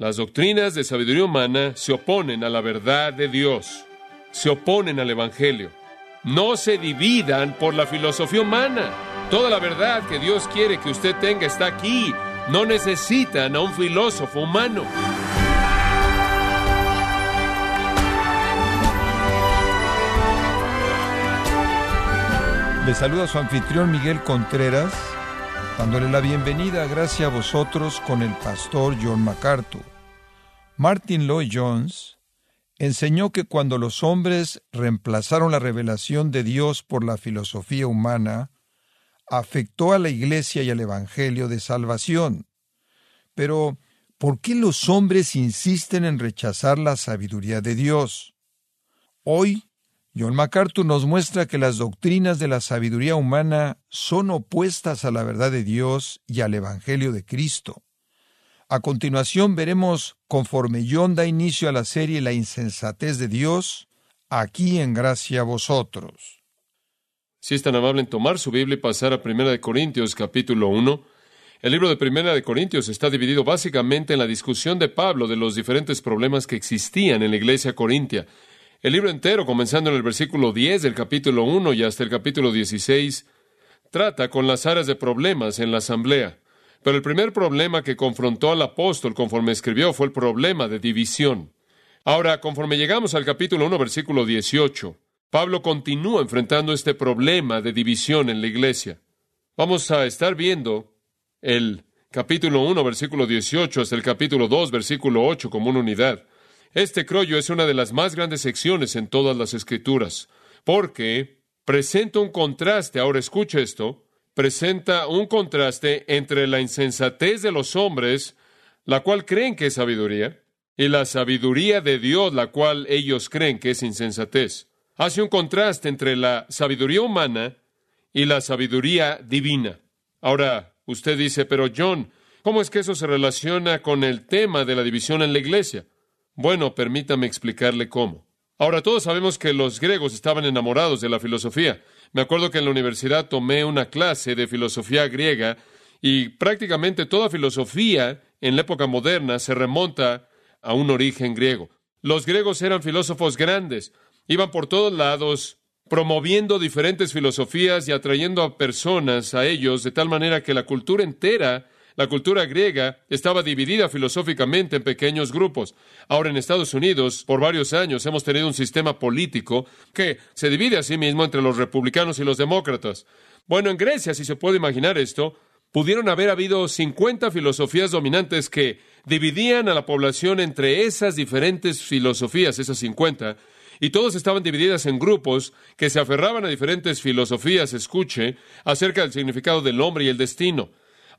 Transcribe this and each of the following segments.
Las doctrinas de sabiduría humana se oponen a la verdad de Dios, se oponen al Evangelio. No se dividan por la filosofía humana. Toda la verdad que Dios quiere que usted tenga está aquí. No necesitan a un filósofo humano. Le saluda su anfitrión Miguel Contreras, dándole la bienvenida, gracias a vosotros, con el pastor John MacArthur. Martin Lloyd Jones enseñó que cuando los hombres reemplazaron la revelación de Dios por la filosofía humana, afectó a la Iglesia y al Evangelio de salvación. Pero, ¿por qué los hombres insisten en rechazar la sabiduría de Dios? Hoy John MacArthur nos muestra que las doctrinas de la sabiduría humana son opuestas a la verdad de Dios y al Evangelio de Cristo. A continuación veremos, conforme John da inicio a la serie La insensatez de Dios, aquí en gracia a vosotros. Si es tan amable en tomar su Biblia y pasar a 1 Corintios capítulo 1, el libro de 1 Corintios está dividido básicamente en la discusión de Pablo de los diferentes problemas que existían en la iglesia corintia. El libro entero, comenzando en el versículo 10 del capítulo 1 y hasta el capítulo 16, trata con las áreas de problemas en la asamblea. Pero el primer problema que confrontó al apóstol conforme escribió fue el problema de división. Ahora, conforme llegamos al capítulo 1, versículo 18, Pablo continúa enfrentando este problema de división en la iglesia. Vamos a estar viendo el capítulo 1, versículo 18 hasta el capítulo 2, versículo 8 como una unidad. Este crollo es una de las más grandes secciones en todas las escrituras, porque presenta un contraste, ahora escucha esto, presenta un contraste entre la insensatez de los hombres, la cual creen que es sabiduría, y la sabiduría de Dios, la cual ellos creen que es insensatez. Hace un contraste entre la sabiduría humana y la sabiduría divina. Ahora, usted dice, pero John, ¿cómo es que eso se relaciona con el tema de la división en la iglesia? Bueno, permítame explicarle cómo. Ahora, todos sabemos que los griegos estaban enamorados de la filosofía. Me acuerdo que en la universidad tomé una clase de filosofía griega y prácticamente toda filosofía en la época moderna se remonta a un origen griego. Los griegos eran filósofos grandes, iban por todos lados promoviendo diferentes filosofías y atrayendo a personas a ellos de tal manera que la cultura entera la cultura griega estaba dividida filosóficamente en pequeños grupos. Ahora en Estados Unidos, por varios años, hemos tenido un sistema político que se divide a sí mismo entre los republicanos y los demócratas. Bueno, en Grecia, si se puede imaginar esto, pudieron haber habido 50 filosofías dominantes que dividían a la población entre esas diferentes filosofías, esas 50, y todos estaban divididas en grupos que se aferraban a diferentes filosofías, escuche, acerca del significado del hombre y el destino.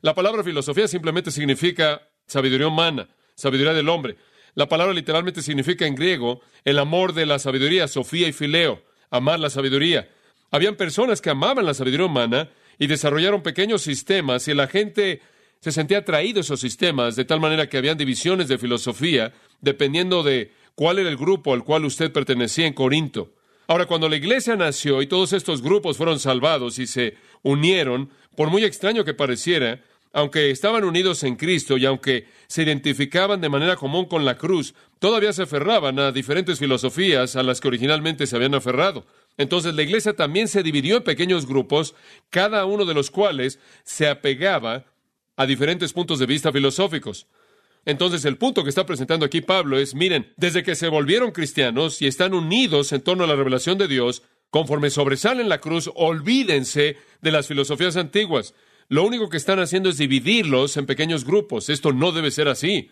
La palabra filosofía simplemente significa sabiduría humana, sabiduría del hombre. La palabra literalmente significa en griego el amor de la sabiduría, Sofía y Fileo, amar la sabiduría. Habían personas que amaban la sabiduría humana y desarrollaron pequeños sistemas y la gente se sentía atraído a esos sistemas de tal manera que habían divisiones de filosofía dependiendo de cuál era el grupo al cual usted pertenecía en Corinto. Ahora, cuando la iglesia nació y todos estos grupos fueron salvados y se unieron, por muy extraño que pareciera, aunque estaban unidos en Cristo y aunque se identificaban de manera común con la cruz, todavía se aferraban a diferentes filosofías a las que originalmente se habían aferrado. Entonces la iglesia también se dividió en pequeños grupos, cada uno de los cuales se apegaba a diferentes puntos de vista filosóficos. Entonces el punto que está presentando aquí Pablo es, miren, desde que se volvieron cristianos y están unidos en torno a la revelación de Dios, conforme sobresalen la cruz, olvídense de las filosofías antiguas. Lo único que están haciendo es dividirlos en pequeños grupos. Esto no debe ser así.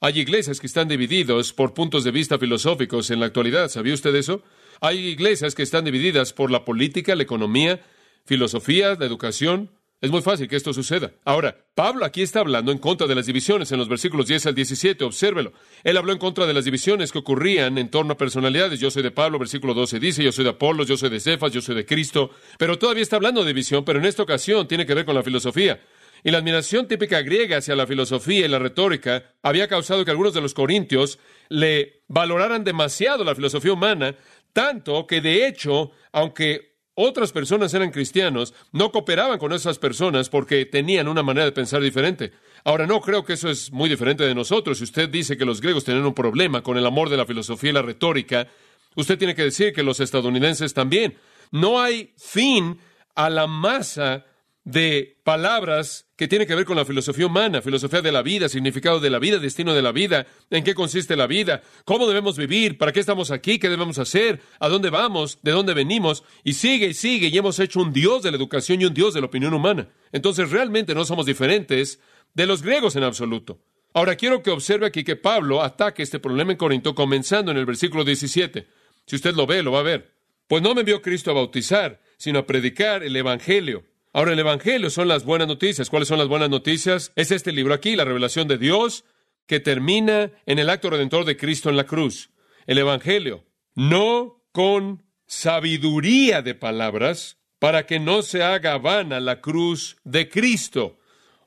Hay iglesias que están divididos por puntos de vista filosóficos en la actualidad. ¿Sabía usted eso? Hay iglesias que están divididas por la política, la economía, filosofía, la educación. Es muy fácil que esto suceda. Ahora, Pablo aquí está hablando en contra de las divisiones en los versículos 10 al 17, obsérvelo. Él habló en contra de las divisiones que ocurrían en torno a personalidades. Yo soy de Pablo, versículo 12 dice, yo soy de Apolos, yo soy de Cefas, yo soy de Cristo. Pero todavía está hablando de división, pero en esta ocasión tiene que ver con la filosofía. Y la admiración típica griega hacia la filosofía y la retórica había causado que algunos de los corintios le valoraran demasiado la filosofía humana, tanto que de hecho, aunque otras personas eran cristianos, no cooperaban con esas personas porque tenían una manera de pensar diferente. Ahora, no creo que eso es muy diferente de nosotros. Si usted dice que los griegos tienen un problema con el amor de la filosofía y la retórica, usted tiene que decir que los estadounidenses también. No hay fin a la masa de palabras que tienen que ver con la filosofía humana, filosofía de la vida, significado de la vida, destino de la vida, en qué consiste la vida, cómo debemos vivir, para qué estamos aquí, qué debemos hacer, a dónde vamos, de dónde venimos, y sigue y sigue, y hemos hecho un Dios de la educación y un Dios de la opinión humana. Entonces realmente no somos diferentes de los griegos en absoluto. Ahora quiero que observe aquí que Pablo ataque este problema en Corinto comenzando en el versículo 17. Si usted lo ve, lo va a ver. Pues no me envió Cristo a bautizar, sino a predicar el Evangelio Ahora, el Evangelio son las buenas noticias. ¿Cuáles son las buenas noticias? Es este libro aquí, la revelación de Dios, que termina en el acto redentor de Cristo en la cruz. El Evangelio. No con sabiduría de palabras, para que no se haga vana la cruz de Cristo,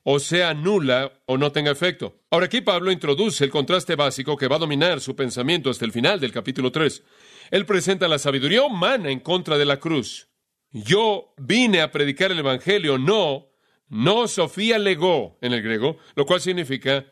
o sea nula o no tenga efecto. Ahora aquí Pablo introduce el contraste básico que va a dominar su pensamiento hasta el final del capítulo 3. Él presenta la sabiduría humana en contra de la cruz. Yo vine a predicar el Evangelio, no, no Sofía legó en el griego, lo cual significa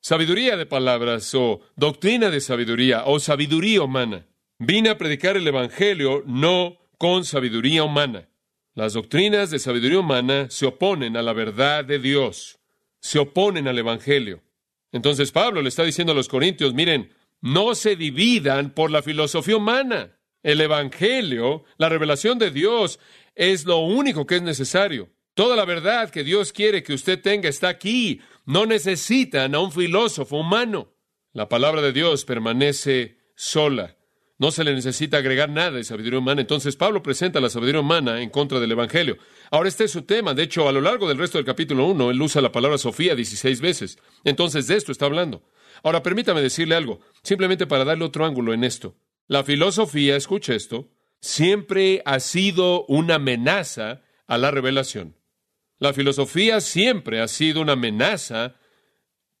sabiduría de palabras o doctrina de sabiduría o sabiduría humana. Vine a predicar el Evangelio, no con sabiduría humana. Las doctrinas de sabiduría humana se oponen a la verdad de Dios, se oponen al Evangelio. Entonces Pablo le está diciendo a los corintios, miren, no se dividan por la filosofía humana. El Evangelio, la revelación de Dios, es lo único que es necesario. Toda la verdad que Dios quiere que usted tenga está aquí. No necesitan a un filósofo humano. La palabra de Dios permanece sola. No se le necesita agregar nada de sabiduría humana. Entonces Pablo presenta la sabiduría humana en contra del Evangelio. Ahora este es su tema. De hecho, a lo largo del resto del capítulo 1, él usa la palabra Sofía 16 veces. Entonces de esto está hablando. Ahora permítame decirle algo, simplemente para darle otro ángulo en esto. La filosofía, escucha esto, siempre ha sido una amenaza a la revelación. La filosofía siempre ha sido una amenaza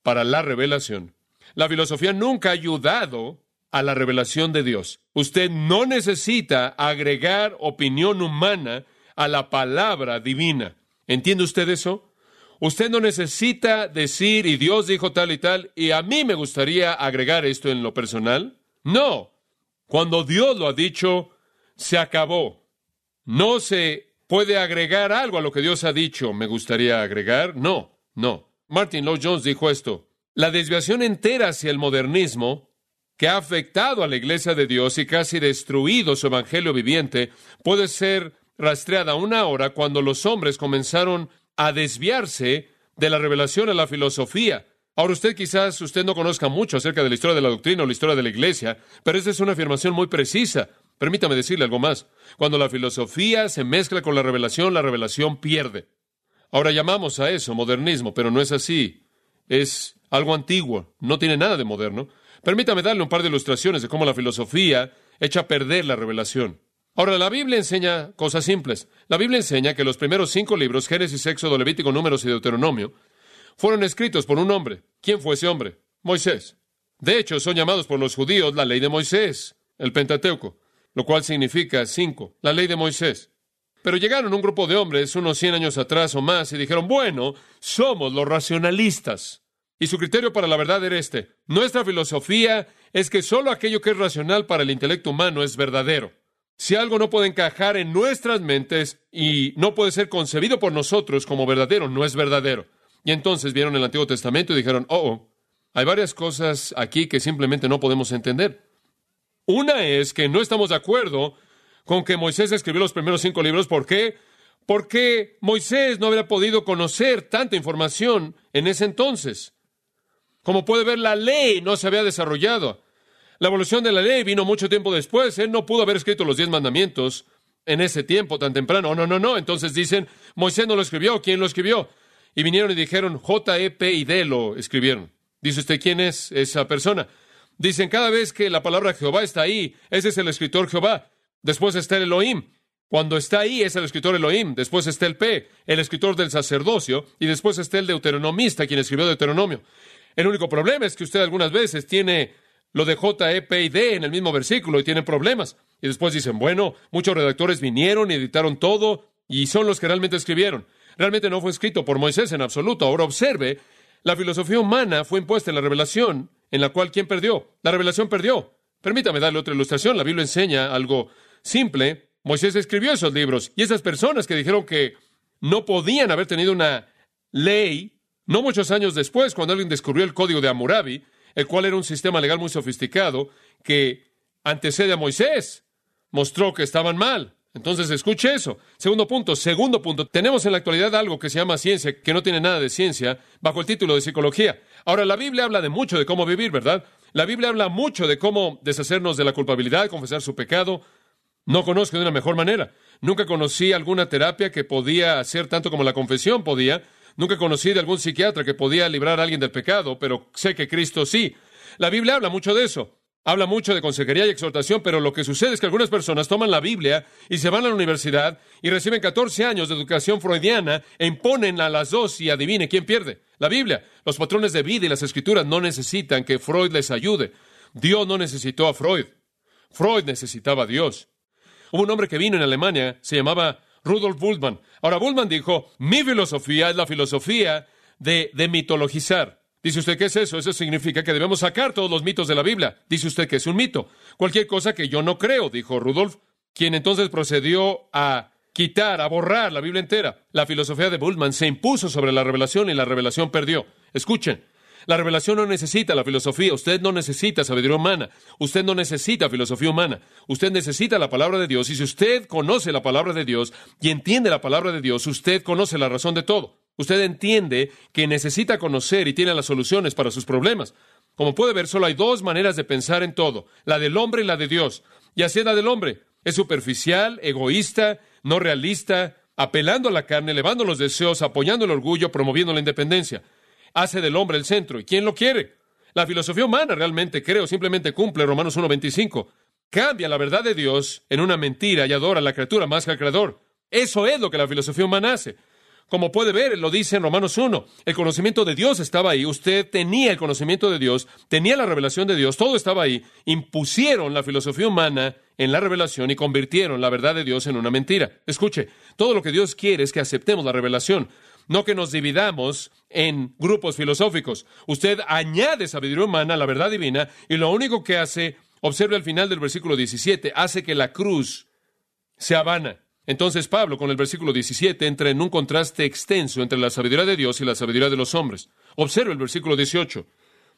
para la revelación. La filosofía nunca ha ayudado a la revelación de Dios. Usted no necesita agregar opinión humana a la palabra divina. ¿Entiende usted eso? Usted no necesita decir y Dios dijo tal y tal y a mí me gustaría agregar esto en lo personal. No, cuando Dios lo ha dicho, se acabó. No se puede agregar algo a lo que Dios ha dicho. ¿Me gustaría agregar? No, no. Martin Lloyd Jones dijo esto. La desviación entera hacia el modernismo, que ha afectado a la iglesia de Dios y casi destruido su evangelio viviente, puede ser rastreada una hora cuando los hombres comenzaron a desviarse de la revelación a la filosofía Ahora usted quizás usted no conozca mucho acerca de la historia de la doctrina o la historia de la iglesia, pero esta es una afirmación muy precisa. Permítame decirle algo más. Cuando la filosofía se mezcla con la revelación, la revelación pierde. Ahora llamamos a eso modernismo, pero no es así. Es algo antiguo, no tiene nada de moderno. Permítame darle un par de ilustraciones de cómo la filosofía echa a perder la revelación. Ahora, la Biblia enseña cosas simples. La Biblia enseña que los primeros cinco libros, Génesis, Éxodo, Levítico, Números y Deuteronomio, fueron escritos por un hombre. ¿Quién fue ese hombre? Moisés. De hecho, son llamados por los judíos la ley de Moisés, el Pentateuco, lo cual significa cinco, la ley de Moisés. Pero llegaron un grupo de hombres unos cien años atrás o más y dijeron, bueno, somos los racionalistas. Y su criterio para la verdad era este. Nuestra filosofía es que solo aquello que es racional para el intelecto humano es verdadero. Si algo no puede encajar en nuestras mentes y no puede ser concebido por nosotros como verdadero, no es verdadero. Y entonces vieron el Antiguo Testamento y dijeron, oh, oh, hay varias cosas aquí que simplemente no podemos entender. Una es que no estamos de acuerdo con que Moisés escribió los primeros cinco libros. ¿Por qué? Porque Moisés no habría podido conocer tanta información en ese entonces. Como puede ver, la ley no se había desarrollado. La evolución de la ley vino mucho tiempo después. Él no pudo haber escrito los diez mandamientos en ese tiempo tan temprano. No, no, no. Entonces dicen, Moisés no lo escribió. ¿Quién lo escribió? Y vinieron y dijeron, J, E, P y D lo escribieron. Dice usted, ¿quién es esa persona? Dicen, cada vez que la palabra Jehová está ahí, ese es el escritor Jehová. Después está el Elohim. Cuando está ahí es el escritor Elohim. Después está el P, el escritor del sacerdocio. Y después está el deuteronomista, quien escribió Deuteronomio. El único problema es que usted algunas veces tiene lo de J, E, y D en el mismo versículo y tiene problemas. Y después dicen, bueno, muchos redactores vinieron y editaron todo y son los que realmente escribieron. Realmente no fue escrito por Moisés en absoluto. Ahora observe La filosofía humana fue impuesta en la revelación, en la cual ¿quién perdió? La revelación perdió. Permítame darle otra ilustración. La Biblia enseña algo simple. Moisés escribió esos libros y esas personas que dijeron que no podían haber tenido una ley, no muchos años después, cuando alguien descubrió el código de Hammurabi, el cual era un sistema legal muy sofisticado que antecede a Moisés, mostró que estaban mal. Entonces, escuche eso. Segundo punto. Segundo punto. Tenemos en la actualidad algo que se llama ciencia, que no tiene nada de ciencia, bajo el título de psicología. Ahora, la Biblia habla de mucho de cómo vivir, ¿verdad? La Biblia habla mucho de cómo deshacernos de la culpabilidad, confesar su pecado. No conozco de una mejor manera. Nunca conocí alguna terapia que podía hacer tanto como la confesión podía. Nunca conocí de algún psiquiatra que podía librar a alguien del pecado, pero sé que Cristo sí. La Biblia habla mucho de eso. Habla mucho de consejería y exhortación, pero lo que sucede es que algunas personas toman la Biblia y se van a la universidad y reciben 14 años de educación freudiana e imponen a las dos y adivine quién pierde. La Biblia. Los patrones de vida y las escrituras no necesitan que Freud les ayude. Dios no necesitó a Freud. Freud necesitaba a Dios. Hubo un hombre que vino en Alemania, se llamaba Rudolf Bultmann. Ahora, Bultmann dijo, mi filosofía es la filosofía de, de mitologizar. Dice usted, ¿qué es eso? Eso significa que debemos sacar todos los mitos de la Biblia. Dice usted que es un mito. Cualquier cosa que yo no creo, dijo Rudolf, quien entonces procedió a quitar, a borrar la Biblia entera. La filosofía de Bullman se impuso sobre la revelación y la revelación perdió. Escuchen, la revelación no necesita la filosofía, usted no necesita sabiduría humana, usted no necesita filosofía humana, usted necesita la palabra de Dios y si usted conoce la palabra de Dios y entiende la palabra de Dios, usted conoce la razón de todo. Usted entiende que necesita conocer y tiene las soluciones para sus problemas. Como puede ver, solo hay dos maneras de pensar en todo, la del hombre y la de Dios. Y así es la del hombre. Es superficial, egoísta, no realista, apelando a la carne, elevando los deseos, apoyando el orgullo, promoviendo la independencia. Hace del hombre el centro. ¿Y quién lo quiere? La filosofía humana realmente, creo, simplemente cumple Romanos 1.25. Cambia la verdad de Dios en una mentira y adora a la criatura más que al creador. Eso es lo que la filosofía humana hace. Como puede ver, lo dice en Romanos 1, el conocimiento de Dios estaba ahí, usted tenía el conocimiento de Dios, tenía la revelación de Dios, todo estaba ahí, impusieron la filosofía humana en la revelación y convirtieron la verdad de Dios en una mentira. Escuche, todo lo que Dios quiere es que aceptemos la revelación, no que nos dividamos en grupos filosóficos. Usted añade sabiduría humana a la verdad divina y lo único que hace, observe al final del versículo 17, hace que la cruz sea vana. Entonces Pablo, con el versículo 17, entra en un contraste extenso entre la sabiduría de Dios y la sabiduría de los hombres. Observe el versículo 18,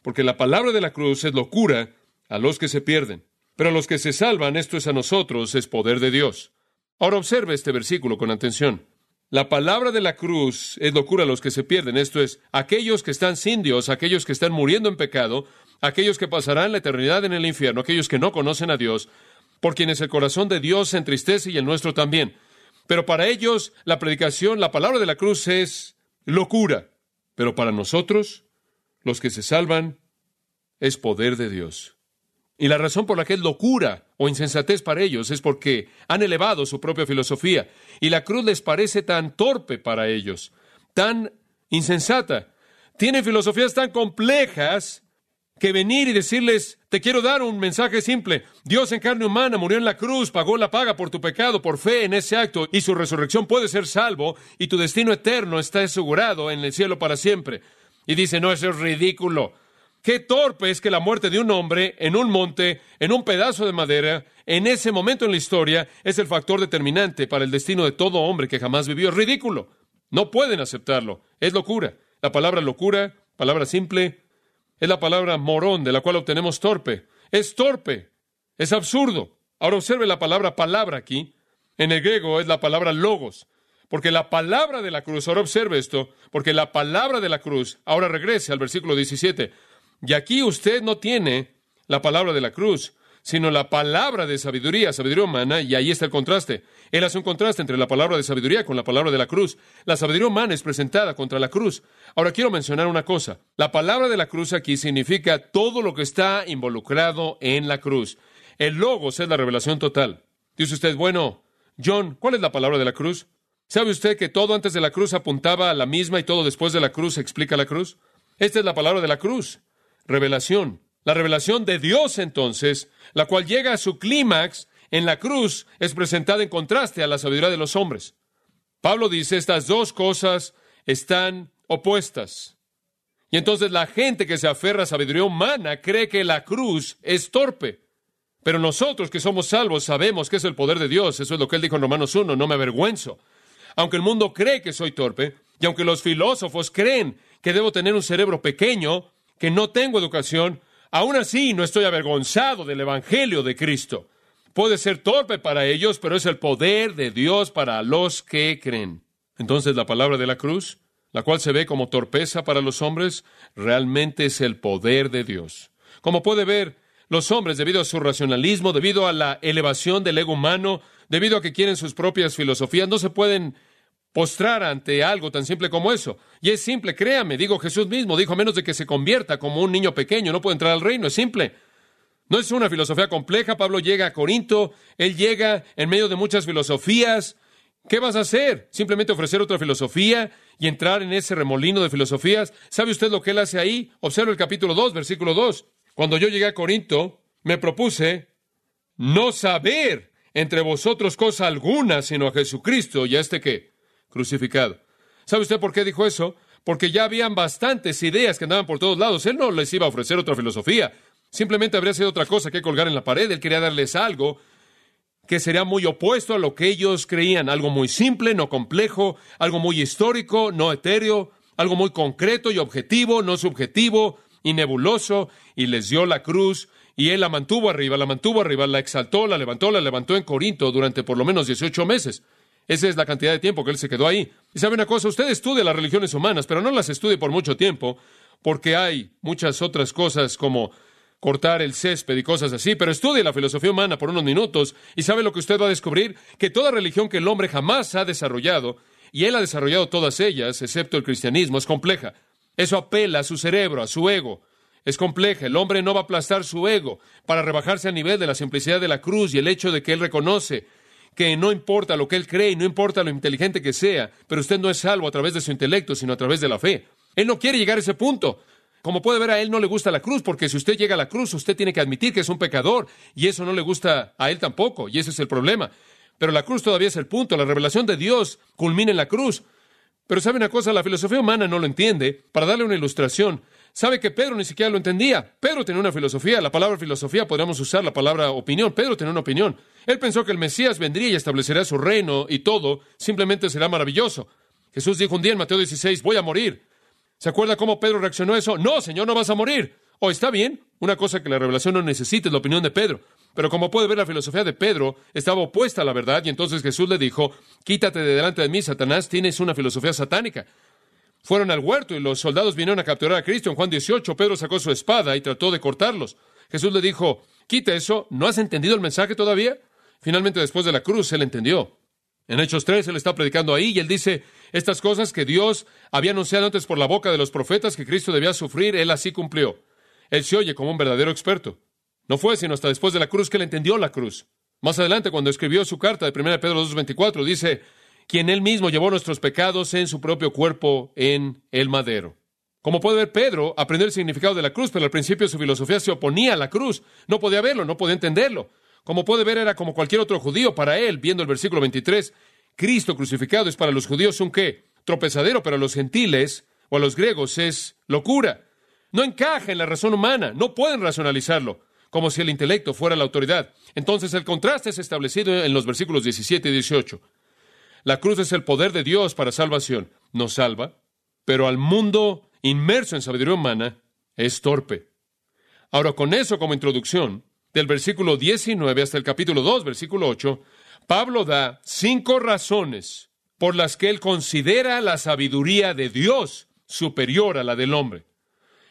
porque la palabra de la cruz es locura a los que se pierden, pero a los que se salvan, esto es a nosotros, es poder de Dios. Ahora observe este versículo con atención. La palabra de la cruz es locura a los que se pierden, esto es, aquellos que están sin Dios, aquellos que están muriendo en pecado, aquellos que pasarán la eternidad en el infierno, aquellos que no conocen a Dios, por quienes el corazón de Dios se entristece y el nuestro también. Pero para ellos la predicación, la palabra de la cruz es locura. Pero para nosotros, los que se salvan, es poder de Dios. Y la razón por la que es locura o insensatez para ellos es porque han elevado su propia filosofía y la cruz les parece tan torpe para ellos, tan insensata. Tienen filosofías tan complejas que venir y decirles, te quiero dar un mensaje simple. Dios en carne humana murió en la cruz, pagó la paga por tu pecado, por fe en ese acto, y su resurrección puede ser salvo, y tu destino eterno está asegurado en el cielo para siempre. Y dice, no, eso es ridículo. Qué torpe es que la muerte de un hombre en un monte, en un pedazo de madera, en ese momento en la historia, es el factor determinante para el destino de todo hombre que jamás vivió. Es ridículo. No pueden aceptarlo. Es locura. La palabra locura, palabra simple, es la palabra morón, de la cual obtenemos torpe. Es torpe. Es absurdo. Ahora observe la palabra palabra aquí. En el griego es la palabra logos. Porque la palabra de la cruz, ahora observe esto, porque la palabra de la cruz, ahora regrese al versículo 17. Y aquí usted no tiene la palabra de la cruz, sino la palabra de sabiduría, sabiduría humana, y ahí está el contraste. Él hace un contraste entre la palabra de sabiduría con la palabra de la cruz. La sabiduría humana es presentada contra la cruz. Ahora quiero mencionar una cosa. La palabra de la cruz aquí significa todo lo que está involucrado en la cruz. El logos es la revelación total. Dice usted, bueno, John, ¿cuál es la palabra de la cruz? ¿Sabe usted que todo antes de la cruz apuntaba a la misma y todo después de la cruz explica la cruz? Esta es la palabra de la cruz. Revelación. La revelación de Dios entonces, la cual llega a su clímax en la cruz, es presentada en contraste a la sabiduría de los hombres. Pablo dice, estas dos cosas están opuestas. Y entonces la gente que se aferra a sabiduría humana cree que la cruz es torpe. Pero nosotros que somos salvos sabemos que es el poder de Dios. Eso es lo que él dijo en Romanos 1, no me avergüenzo. Aunque el mundo cree que soy torpe, y aunque los filósofos creen que debo tener un cerebro pequeño, que no tengo educación, aún así no estoy avergonzado del Evangelio de Cristo. Puede ser torpe para ellos, pero es el poder de Dios para los que creen. Entonces la palabra de la cruz, la cual se ve como torpeza para los hombres, realmente es el poder de Dios. Como puede ver, los hombres, debido a su racionalismo, debido a la elevación del ego humano, debido a que quieren sus propias filosofías, no se pueden postrar ante algo tan simple como eso. Y es simple, créame, digo Jesús mismo, dijo, a menos de que se convierta como un niño pequeño, no puede entrar al reino, es simple. No es una filosofía compleja, Pablo llega a Corinto, él llega en medio de muchas filosofías. ¿Qué vas a hacer? ¿Simplemente ofrecer otra filosofía y entrar en ese remolino de filosofías? ¿Sabe usted lo que él hace ahí? Observa el capítulo 2, versículo 2. Cuando yo llegué a Corinto, me propuse no saber entre vosotros cosa alguna, sino a Jesucristo y a este qué? Crucificado. ¿Sabe usted por qué dijo eso? Porque ya habían bastantes ideas que andaban por todos lados. Él no les iba a ofrecer otra filosofía. Simplemente habría sido otra cosa que colgar en la pared. Él quería darles algo que sería muy opuesto a lo que ellos creían. Algo muy simple, no complejo, algo muy histórico, no etéreo, algo muy concreto y objetivo, no subjetivo y nebuloso. Y les dio la cruz y él la mantuvo arriba, la mantuvo arriba, la exaltó, la levantó, la levantó en Corinto durante por lo menos 18 meses. Esa es la cantidad de tiempo que él se quedó ahí. Y sabe una cosa, usted estudia las religiones humanas, pero no las estudie por mucho tiempo, porque hay muchas otras cosas como cortar el césped y cosas así, pero estudie la filosofía humana por unos minutos y sabe lo que usted va a descubrir, que toda religión que el hombre jamás ha desarrollado, y él ha desarrollado todas ellas, excepto el cristianismo, es compleja. Eso apela a su cerebro, a su ego. Es compleja. El hombre no va a aplastar su ego para rebajarse a nivel de la simplicidad de la cruz y el hecho de que él reconoce que no importa lo que él cree y no importa lo inteligente que sea, pero usted no es salvo a través de su intelecto, sino a través de la fe. Él no quiere llegar a ese punto. Como puede ver, a él no le gusta la cruz, porque si usted llega a la cruz, usted tiene que admitir que es un pecador, y eso no le gusta a él tampoco, y ese es el problema. Pero la cruz todavía es el punto, la revelación de Dios culmina en la cruz. Pero sabe una cosa, la filosofía humana no lo entiende. Para darle una ilustración, sabe que Pedro ni siquiera lo entendía. Pedro tenía una filosofía, la palabra filosofía podríamos usar la palabra opinión. Pedro tenía una opinión. Él pensó que el Mesías vendría y establecería su reino y todo simplemente será maravilloso. Jesús dijo un día en Mateo 16, voy a morir. ¿Se acuerda cómo Pedro reaccionó a eso? No, Señor, no vas a morir. O está bien, una cosa que la revelación no necesita es la opinión de Pedro. Pero como puede ver, la filosofía de Pedro estaba opuesta a la verdad y entonces Jesús le dijo, quítate de delante de mí, Satanás, tienes una filosofía satánica. Fueron al huerto y los soldados vinieron a capturar a Cristo. En Juan 18, Pedro sacó su espada y trató de cortarlos. Jesús le dijo, quita eso, ¿no has entendido el mensaje todavía? Finalmente, después de la cruz, él entendió. En Hechos 3, él está predicando ahí y él dice, estas cosas que Dios había anunciado antes por la boca de los profetas que Cristo debía sufrir, él así cumplió. Él se oye como un verdadero experto. No fue sino hasta después de la cruz que él entendió la cruz. Más adelante, cuando escribió su carta de 1 Pedro 2.24, dice, quien él mismo llevó nuestros pecados en su propio cuerpo en el madero. Como puede ver, Pedro aprendió el significado de la cruz, pero al principio su filosofía se oponía a la cruz. No podía verlo, no podía entenderlo. Como puede ver, era como cualquier otro judío para él, viendo el versículo 23. Cristo crucificado es para los judíos un qué? Tropezadero, pero a los gentiles o a los griegos es locura. No encaja en la razón humana, no pueden racionalizarlo, como si el intelecto fuera la autoridad. Entonces el contraste es establecido en los versículos 17 y 18. La cruz es el poder de Dios para salvación, nos salva, pero al mundo inmerso en sabiduría humana es torpe. Ahora, con eso como introducción, del versículo 19 hasta el capítulo 2, versículo 8, Pablo da cinco razones por las que él considera la sabiduría de Dios superior a la del hombre.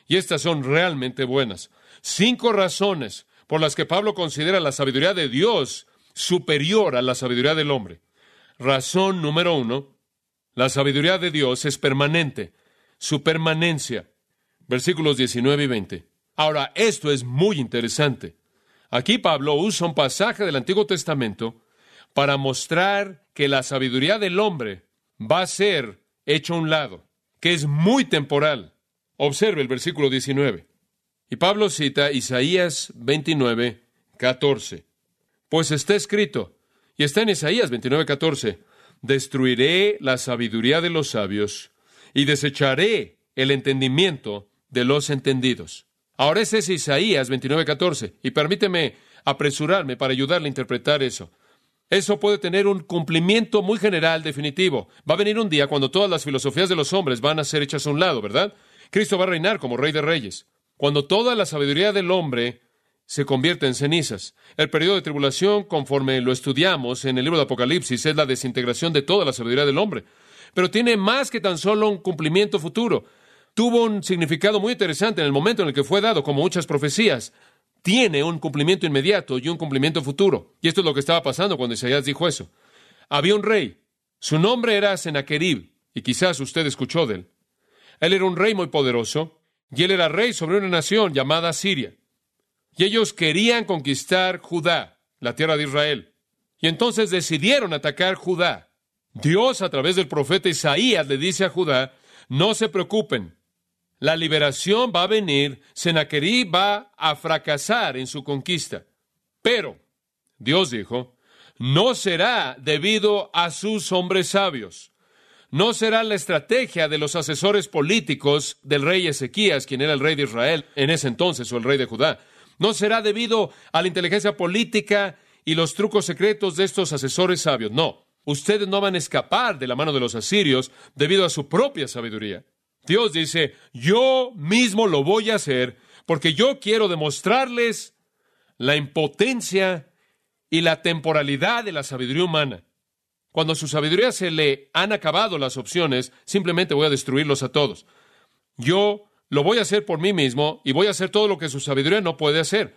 Y estas son realmente buenas. Cinco razones por las que Pablo considera la sabiduría de Dios superior a la sabiduría del hombre. Razón número uno, la sabiduría de Dios es permanente, su permanencia. Versículos 19 y 20. Ahora, esto es muy interesante. Aquí Pablo usa un pasaje del Antiguo Testamento para mostrar que la sabiduría del hombre va a ser hecho a un lado, que es muy temporal. Observe el versículo 19. Y Pablo cita Isaías 29, 14. Pues está escrito, y está en Isaías 29, 14, destruiré la sabiduría de los sabios y desecharé el entendimiento de los entendidos. Ahora ese es Isaías 29:14, y permíteme apresurarme para ayudarle a interpretar eso. Eso puede tener un cumplimiento muy general, definitivo. Va a venir un día cuando todas las filosofías de los hombres van a ser hechas a un lado, ¿verdad? Cristo va a reinar como Rey de Reyes. Cuando toda la sabiduría del hombre se convierte en cenizas. El periodo de tribulación, conforme lo estudiamos en el libro de Apocalipsis, es la desintegración de toda la sabiduría del hombre. Pero tiene más que tan solo un cumplimiento futuro. Tuvo un significado muy interesante en el momento en el que fue dado, como muchas profecías tiene un cumplimiento inmediato y un cumplimiento futuro. Y esto es lo que estaba pasando cuando Isaías dijo eso. Había un rey. Su nombre era Sennacherib, y quizás usted escuchó de él. Él era un rey muy poderoso, y él era rey sobre una nación llamada Siria. Y ellos querían conquistar Judá, la tierra de Israel. Y entonces decidieron atacar Judá. Dios, a través del profeta Isaías, le dice a Judá, no se preocupen, la liberación va a venir, Sennacherib va a fracasar en su conquista. Pero, Dios dijo, no será debido a sus hombres sabios. No será la estrategia de los asesores políticos del rey Ezequías, quien era el rey de Israel en ese entonces, o el rey de Judá. No será debido a la inteligencia política y los trucos secretos de estos asesores sabios. No, ustedes no van a escapar de la mano de los asirios debido a su propia sabiduría. Dios dice, yo mismo lo voy a hacer porque yo quiero demostrarles la impotencia y la temporalidad de la sabiduría humana. Cuando a su sabiduría se le han acabado las opciones, simplemente voy a destruirlos a todos. Yo lo voy a hacer por mí mismo y voy a hacer todo lo que su sabiduría no puede hacer.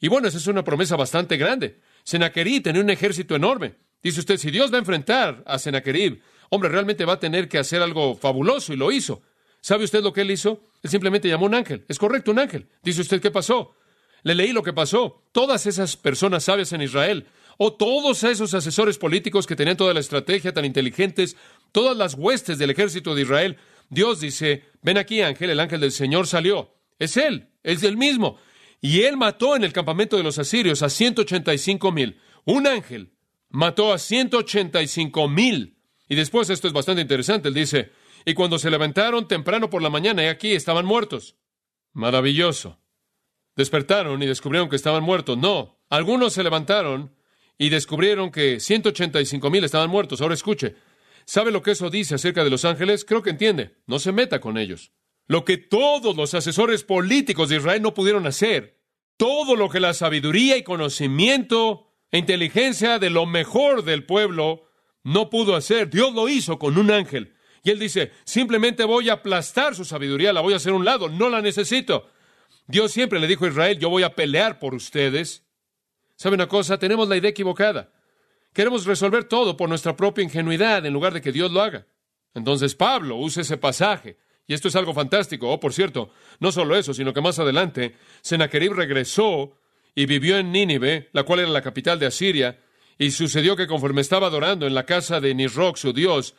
Y bueno, esa es una promesa bastante grande. Senaquerib tenía un ejército enorme. Dice usted, si Dios va a enfrentar a Senaquerib, hombre, realmente va a tener que hacer algo fabuloso y lo hizo. ¿Sabe usted lo que él hizo? Él simplemente llamó un ángel. Es correcto, un ángel. Dice usted, ¿qué pasó? Le leí lo que pasó. Todas esas personas sabias en Israel, o todos esos asesores políticos que tenían toda la estrategia tan inteligentes, todas las huestes del ejército de Israel, Dios dice, ven aquí ángel, el ángel del Señor salió. Es él, es el mismo. Y él mató en el campamento de los asirios a 185 mil. Un ángel mató a 185 mil. Y después esto es bastante interesante. Él dice, y cuando se levantaron temprano por la mañana, y aquí estaban muertos. Maravilloso. Despertaron y descubrieron que estaban muertos. No, algunos se levantaron y descubrieron que 185 mil estaban muertos. Ahora escuche, ¿sabe lo que eso dice acerca de los ángeles? Creo que entiende. No se meta con ellos. Lo que todos los asesores políticos de Israel no pudieron hacer, todo lo que la sabiduría y conocimiento e inteligencia de lo mejor del pueblo no pudo hacer, Dios lo hizo con un ángel. Y él dice, simplemente voy a aplastar su sabiduría, la voy a hacer a un lado, no la necesito. Dios siempre le dijo a Israel, yo voy a pelear por ustedes. ¿Sabe una cosa? Tenemos la idea equivocada. Queremos resolver todo por nuestra propia ingenuidad en lugar de que Dios lo haga. Entonces Pablo usa ese pasaje. Y esto es algo fantástico. Oh, por cierto, no solo eso, sino que más adelante, Sennacherib regresó y vivió en Nínive, la cual era la capital de Asiria, y sucedió que conforme estaba adorando en la casa de Nisroch, su dios,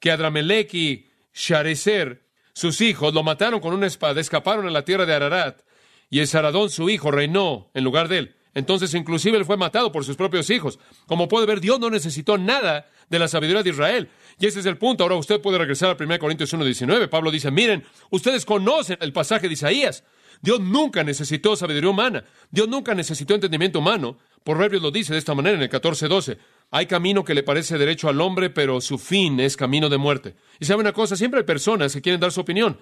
que Adramelech y Sharezer, sus hijos, lo mataron con una espada, escaparon a la tierra de Ararat, y Esaradón, su hijo, reinó en lugar de él. Entonces, inclusive, él fue matado por sus propios hijos. Como puede ver, Dios no necesitó nada de la sabiduría de Israel. Y ese es el punto. Ahora usted puede regresar a 1 Corintios 1.19. Pablo dice, miren, ustedes conocen el pasaje de Isaías. Dios nunca necesitó sabiduría humana. Dios nunca necesitó entendimiento humano. Proverbios lo dice de esta manera en el 14.12. Hay camino que le parece derecho al hombre, pero su fin es camino de muerte. Y sabe una cosa, siempre hay personas que quieren dar su opinión.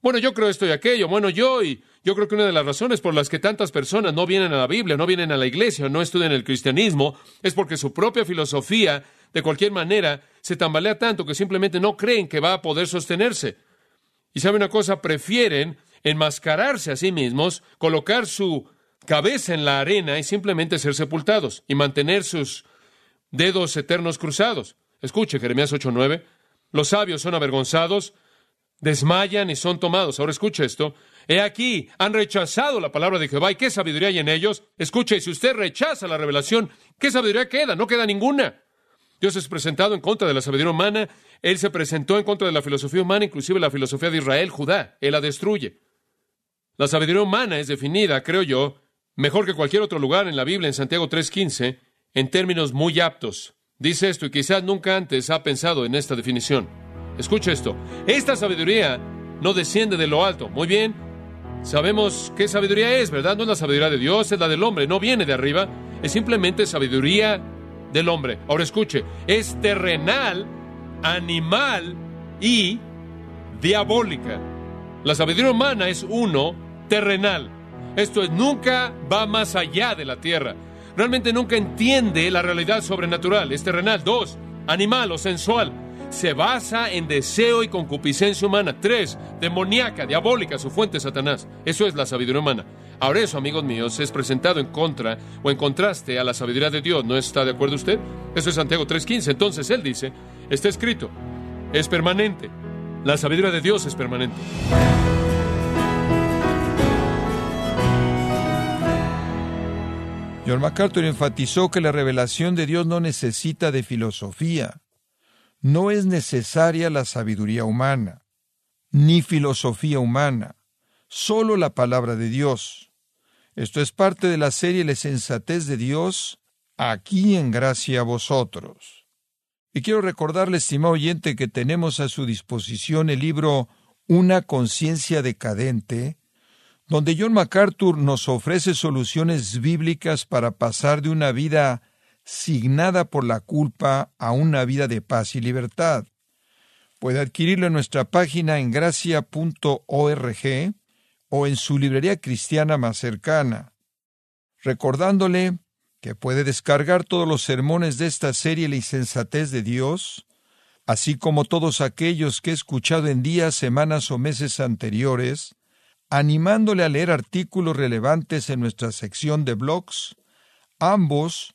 Bueno, yo creo esto y aquello, bueno, yo y yo creo que una de las razones por las que tantas personas no vienen a la Biblia, no vienen a la iglesia, no estudian el cristianismo, es porque su propia filosofía, de cualquier manera, se tambalea tanto que simplemente no creen que va a poder sostenerse. Y sabe una cosa, prefieren enmascararse a sí mismos, colocar su cabeza en la arena y simplemente ser sepultados y mantener sus dedos eternos cruzados. Escuche Jeremías 8:9. Los sabios son avergonzados, desmayan y son tomados. Ahora escuche esto. He aquí, han rechazado la palabra de Jehová. ¿Y qué sabiduría hay en ellos? Escuche, si usted rechaza la revelación, ¿qué sabiduría queda? No queda ninguna. Dios es presentado en contra de la sabiduría humana. Él se presentó en contra de la filosofía humana, inclusive la filosofía de Israel, Judá. Él la destruye. La sabiduría humana es definida, creo yo, mejor que cualquier otro lugar en la Biblia, en Santiago 3:15, en términos muy aptos. Dice esto y quizás nunca antes ha pensado en esta definición. Escucha esto. Esta sabiduría no desciende de lo alto. Muy bien, sabemos qué sabiduría es, ¿verdad? No es la sabiduría de Dios, es la del hombre, no viene de arriba, es simplemente sabiduría del hombre. Ahora escuche, es terrenal, animal y diabólica. La sabiduría humana es uno, terrenal. Esto es, nunca va más allá de la tierra. Realmente nunca entiende la realidad sobrenatural. Es terrenal. Dos, animal o sensual. Se basa en deseo y concupiscencia humana. Tres, demoníaca, diabólica, su fuente Satanás. Eso es la sabiduría humana. Ahora eso, amigos míos, es presentado en contra o en contraste a la sabiduría de Dios. ¿No está de acuerdo usted? Eso es Santiago 3.15. Entonces él dice, está escrito, es permanente. La sabiduría de Dios es permanente. John MacArthur enfatizó que la revelación de Dios no necesita de filosofía. No es necesaria la sabiduría humana, ni filosofía humana, solo la palabra de Dios. Esto es parte de la serie La sensatez de Dios, aquí en gracia a vosotros. Y quiero recordarle, estimado oyente, que tenemos a su disposición el libro Una conciencia decadente, donde John MacArthur nos ofrece soluciones bíblicas para pasar de una vida signada por la culpa a una vida de paz y libertad. Puede adquirirlo en nuestra página en gracia.org o en su librería cristiana más cercana. Recordándole que puede descargar todos los sermones de esta serie La insensatez de Dios, así como todos aquellos que he escuchado en días, semanas o meses anteriores, animándole a leer artículos relevantes en nuestra sección de blogs, ambos